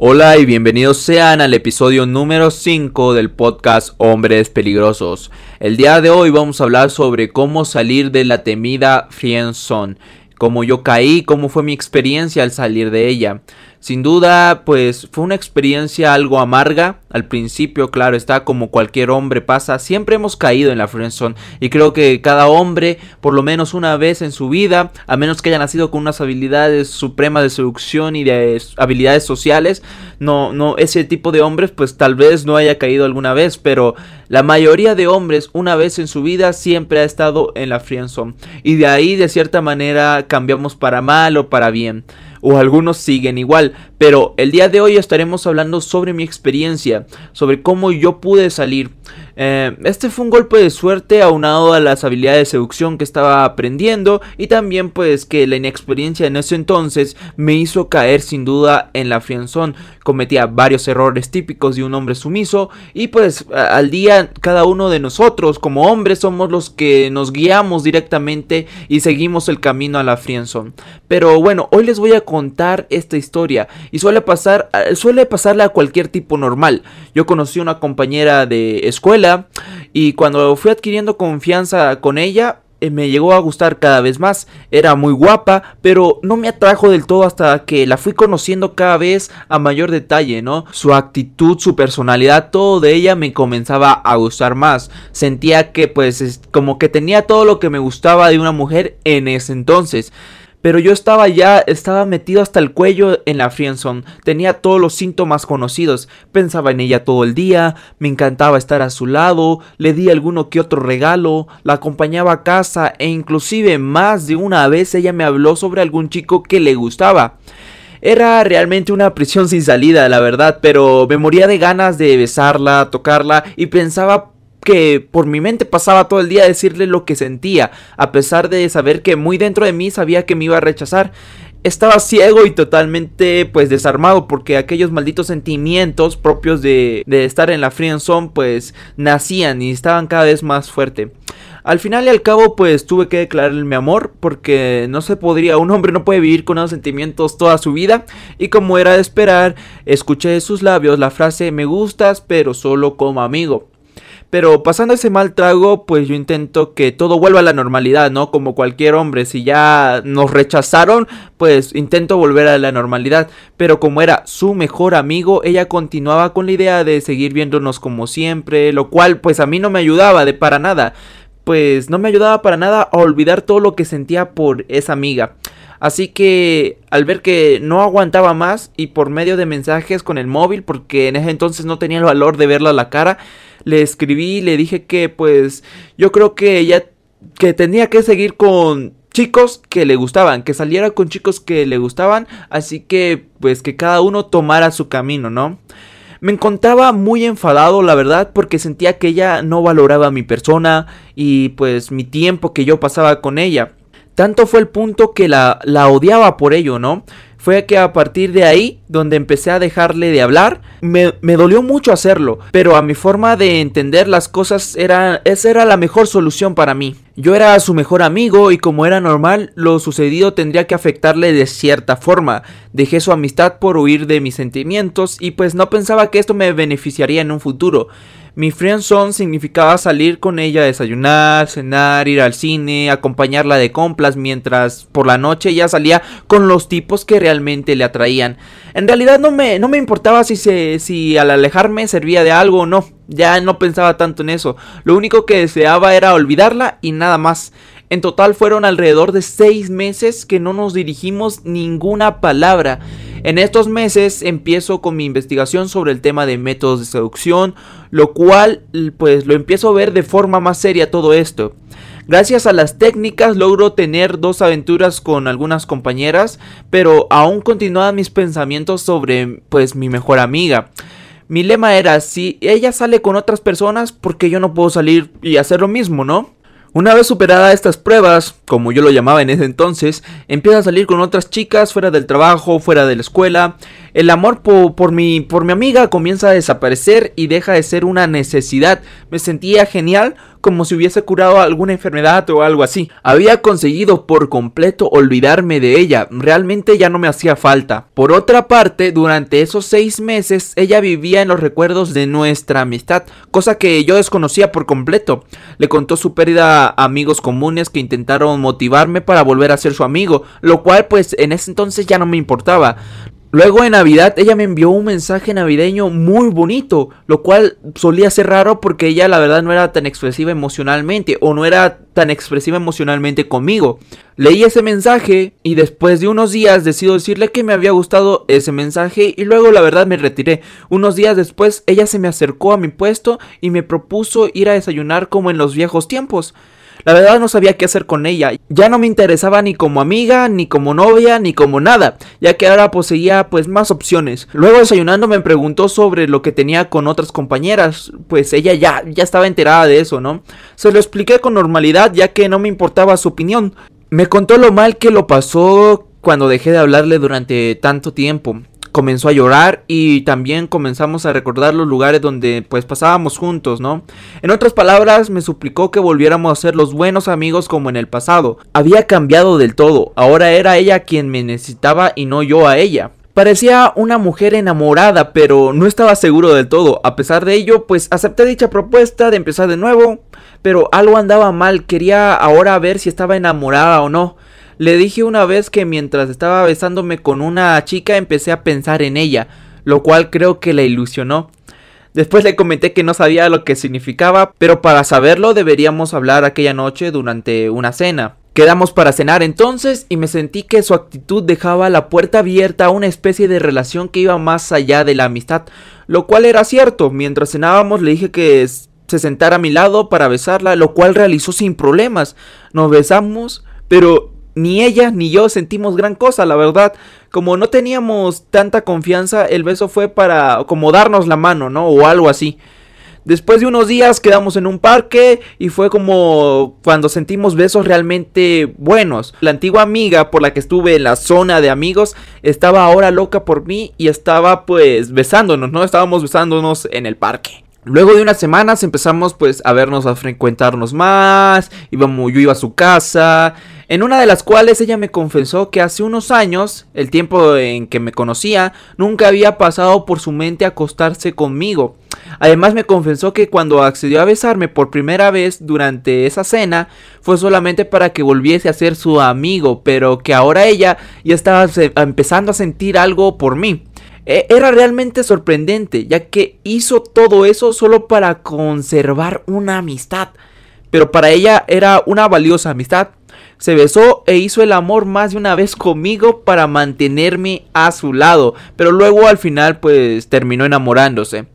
Hola y bienvenidos sean al episodio número 5 del podcast Hombres Peligrosos. El día de hoy vamos a hablar sobre cómo salir de la temida friendzone, cómo yo caí, cómo fue mi experiencia al salir de ella. Sin duda, pues fue una experiencia algo amarga. Al principio, claro, está como cualquier hombre pasa. Siempre hemos caído en la friendzone y creo que cada hombre, por lo menos una vez en su vida, a menos que haya nacido con unas habilidades supremas de seducción y de habilidades sociales, no, no, ese tipo de hombres, pues tal vez no haya caído alguna vez, pero la mayoría de hombres una vez en su vida siempre ha estado en la friendzone y de ahí de cierta manera cambiamos para mal o para bien o algunos siguen igual, pero el día de hoy estaremos hablando sobre mi experiencia, sobre cómo yo pude salir. Eh, este fue un golpe de suerte aunado a las habilidades de seducción que estaba aprendiendo y también pues que la inexperiencia en ese entonces me hizo caer sin duda en la friendzone. Cometía varios errores típicos de un hombre sumiso y pues al día cada uno de nosotros como hombres somos los que nos guiamos directamente y seguimos el camino a la friendzone. Pero bueno, hoy les voy a contar esta historia y suele pasar suele pasarle a cualquier tipo normal. Yo conocí una compañera de escuela y cuando fui adquiriendo confianza con ella, eh, me llegó a gustar cada vez más. Era muy guapa, pero no me atrajo del todo hasta que la fui conociendo cada vez a mayor detalle, ¿no? Su actitud, su personalidad, todo de ella me comenzaba a gustar más. Sentía que pues como que tenía todo lo que me gustaba de una mujer en ese entonces. Pero yo estaba ya, estaba metido hasta el cuello en la friendzone, tenía todos los síntomas conocidos, pensaba en ella todo el día, me encantaba estar a su lado, le di alguno que otro regalo, la acompañaba a casa e inclusive más de una vez ella me habló sobre algún chico que le gustaba. Era realmente una prisión sin salida, la verdad, pero me moría de ganas de besarla, tocarla y pensaba que por mi mente pasaba todo el día decirle lo que sentía, a pesar de saber que muy dentro de mí sabía que me iba a rechazar. Estaba ciego y totalmente pues desarmado porque aquellos malditos sentimientos propios de, de estar en la friendzone pues nacían y estaban cada vez más fuerte. Al final y al cabo, pues tuve que declararle mi amor, porque no se podría, un hombre no puede vivir con esos sentimientos toda su vida. Y como era de esperar, escuché de sus labios la frase me gustas, pero solo como amigo. Pero pasando ese mal trago, pues yo intento que todo vuelva a la normalidad, ¿no? Como cualquier hombre, si ya nos rechazaron, pues intento volver a la normalidad. Pero como era su mejor amigo, ella continuaba con la idea de seguir viéndonos como siempre, lo cual pues a mí no me ayudaba de para nada. Pues no me ayudaba para nada a olvidar todo lo que sentía por esa amiga. Así que al ver que no aguantaba más y por medio de mensajes con el móvil, porque en ese entonces no tenía el valor de verla a la cara, le escribí, le dije que pues yo creo que ella que tenía que seguir con chicos que le gustaban, que saliera con chicos que le gustaban, así que pues que cada uno tomara su camino, ¿no? Me encontraba muy enfadado, la verdad, porque sentía que ella no valoraba mi persona y pues mi tiempo que yo pasaba con ella. Tanto fue el punto que la, la odiaba por ello, ¿no? Fue que a partir de ahí, donde empecé a dejarle de hablar, me, me, dolió mucho hacerlo, pero a mi forma de entender las cosas era, esa era la mejor solución para mí. Yo era su mejor amigo y como era normal, lo sucedido tendría que afectarle de cierta forma. Dejé su amistad por huir de mis sentimientos y pues no pensaba que esto me beneficiaría en un futuro. Mi friendzone significaba salir con ella a desayunar, cenar, ir al cine, acompañarla de compras mientras por la noche ella salía con los tipos que realmente le atraían. En realidad no me, no me importaba si, se, si al alejarme servía de algo o no, ya no pensaba tanto en eso. Lo único que deseaba era olvidarla y nada más. En total fueron alrededor de seis meses que no nos dirigimos ninguna palabra. En estos meses empiezo con mi investigación sobre el tema de métodos de seducción, lo cual pues lo empiezo a ver de forma más seria todo esto. Gracias a las técnicas logro tener dos aventuras con algunas compañeras, pero aún continuaban mis pensamientos sobre pues mi mejor amiga. Mi lema era, si ella sale con otras personas, ¿por qué yo no puedo salir y hacer lo mismo, no? Una vez superada estas pruebas, como yo lo llamaba en ese entonces, empieza a salir con otras chicas fuera del trabajo, fuera de la escuela. El amor por, mi, por mi amiga comienza a desaparecer y deja de ser una necesidad. Me sentía genial como si hubiese curado alguna enfermedad o algo así. Había conseguido por completo olvidarme de ella, realmente ya no me hacía falta. Por otra parte, durante esos seis meses ella vivía en los recuerdos de nuestra amistad, cosa que yo desconocía por completo. Le contó su pérdida a amigos comunes que intentaron motivarme para volver a ser su amigo, lo cual pues en ese entonces ya no me importaba. Luego en Navidad ella me envió un mensaje navideño muy bonito, lo cual solía ser raro porque ella la verdad no era tan expresiva emocionalmente o no era tan expresiva emocionalmente conmigo. Leí ese mensaje y después de unos días decido decirle que me había gustado ese mensaje y luego la verdad me retiré. Unos días después ella se me acercó a mi puesto y me propuso ir a desayunar como en los viejos tiempos. La verdad no sabía qué hacer con ella. Ya no me interesaba ni como amiga, ni como novia, ni como nada, ya que ahora poseía pues más opciones. Luego desayunando me preguntó sobre lo que tenía con otras compañeras, pues ella ya, ya estaba enterada de eso, ¿no? Se lo expliqué con normalidad ya que no me importaba su opinión. Me contó lo mal que lo pasó cuando dejé de hablarle durante tanto tiempo comenzó a llorar y también comenzamos a recordar los lugares donde pues pasábamos juntos, ¿no? En otras palabras, me suplicó que volviéramos a ser los buenos amigos como en el pasado. Había cambiado del todo, ahora era ella quien me necesitaba y no yo a ella. Parecía una mujer enamorada, pero no estaba seguro del todo. A pesar de ello, pues acepté dicha propuesta de empezar de nuevo, pero algo andaba mal, quería ahora ver si estaba enamorada o no. Le dije una vez que mientras estaba besándome con una chica empecé a pensar en ella, lo cual creo que la ilusionó. Después le comenté que no sabía lo que significaba, pero para saberlo deberíamos hablar aquella noche durante una cena. Quedamos para cenar entonces y me sentí que su actitud dejaba la puerta abierta a una especie de relación que iba más allá de la amistad, lo cual era cierto. Mientras cenábamos le dije que se sentara a mi lado para besarla, lo cual realizó sin problemas. Nos besamos, pero ni ella ni yo sentimos gran cosa, la verdad. Como no teníamos tanta confianza, el beso fue para como darnos la mano, ¿no? O algo así. Después de unos días quedamos en un parque y fue como cuando sentimos besos realmente buenos. La antigua amiga por la que estuve en la zona de amigos estaba ahora loca por mí y estaba pues besándonos, ¿no? Estábamos besándonos en el parque. Luego de unas semanas empezamos pues a vernos, a frecuentarnos más, íbamos, yo iba a su casa en una de las cuales ella me confesó que hace unos años, el tiempo en que me conocía, nunca había pasado por su mente acostarse conmigo. Además me confesó que cuando accedió a besarme por primera vez durante esa cena fue solamente para que volviese a ser su amigo, pero que ahora ella ya estaba empezando a sentir algo por mí. E, era realmente sorprendente, ya que hizo todo eso solo para conservar una amistad. Pero para ella era una valiosa amistad se besó e hizo el amor más de una vez conmigo para mantenerme a su lado, pero luego al final pues terminó enamorándose.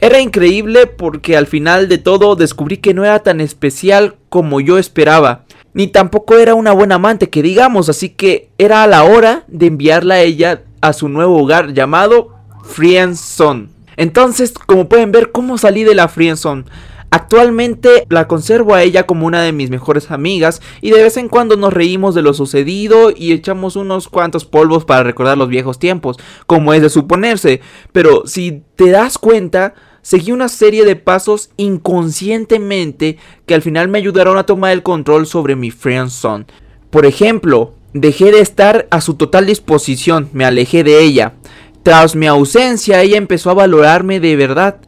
Era increíble porque al final de todo descubrí que no era tan especial como yo esperaba, ni tampoco era una buena amante que digamos, así que era a la hora de enviarla a ella a su nuevo hogar llamado Friendzone. Entonces, como pueden ver, cómo salí de la Friendzone. Actualmente la conservo a ella como una de mis mejores amigas y de vez en cuando nos reímos de lo sucedido y echamos unos cuantos polvos para recordar los viejos tiempos, como es de suponerse. Pero si te das cuenta, seguí una serie de pasos inconscientemente que al final me ayudaron a tomar el control sobre mi friendzone. Por ejemplo, dejé de estar a su total disposición, me alejé de ella. Tras mi ausencia, ella empezó a valorarme de verdad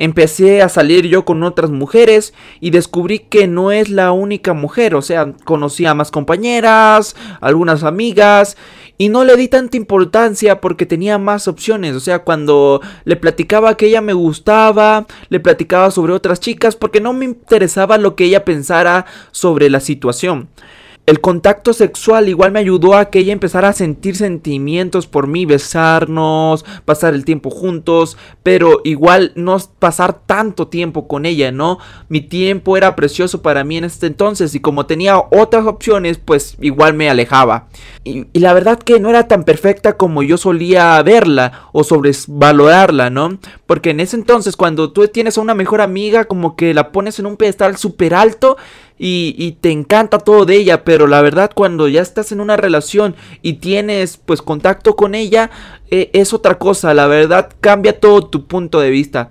empecé a salir yo con otras mujeres y descubrí que no es la única mujer, o sea, conocí a más compañeras, algunas amigas y no le di tanta importancia porque tenía más opciones. O sea, cuando le platicaba que ella me gustaba, le platicaba sobre otras chicas porque no me interesaba lo que ella pensara sobre la situación. El contacto sexual igual me ayudó a que ella empezara a sentir sentimientos por mí, besarnos, pasar el tiempo juntos, pero igual no pasar tanto tiempo con ella, ¿no? Mi tiempo era precioso para mí en este entonces y como tenía otras opciones, pues igual me alejaba. Y, la verdad que no era tan perfecta como yo solía verla o sobrevalorarla, ¿no? Porque en ese entonces cuando tú tienes a una mejor amiga como que la pones en un pedestal súper alto y, te encanta todo de ella, pero la verdad cuando ya estás en una relación y tienes pues contacto con ella, eh, es otra cosa, la verdad cambia todo tu punto de vista.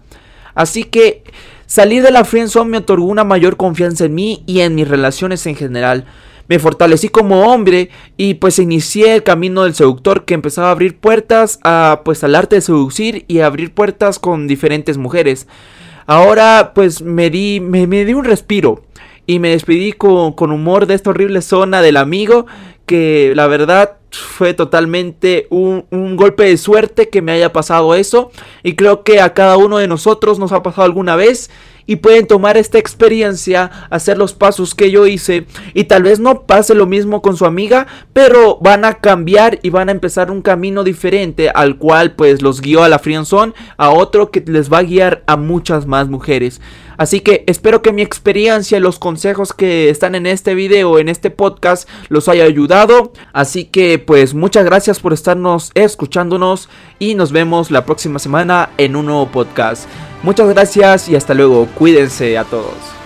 Así que salir de la friendzone me otorgó una mayor confianza en mí y en mis relaciones en general. Me fortalecí como hombre y pues inicié el camino del seductor que empezaba a abrir puertas a pues al arte de seducir y a abrir puertas con diferentes mujeres. Ahora pues me di, me, me di un respiro y me despedí con, con humor de esta horrible zona del amigo que la verdad fue totalmente un, un, golpe de suerte que me haya pasado eso y creo que a cada uno de nosotros nos ha pasado alguna vez y pueden tomar esta experiencia, hacer los pasos que yo hice y tal vez no pase lo mismo con su amiga, pero van a cambiar y van a empezar un camino diferente al cual pues los guió a la friendzone, a otro que les va a guiar a muchas más mujeres. Así que espero que mi experiencia y los consejos que están en este video, en este podcast, los haya ayudado. Así pues muchas gracias por estarnos escuchándonos y nos vemos la próxima semana en un nuevo podcast. Muchas gracias y hasta luego. Cuídense a todos.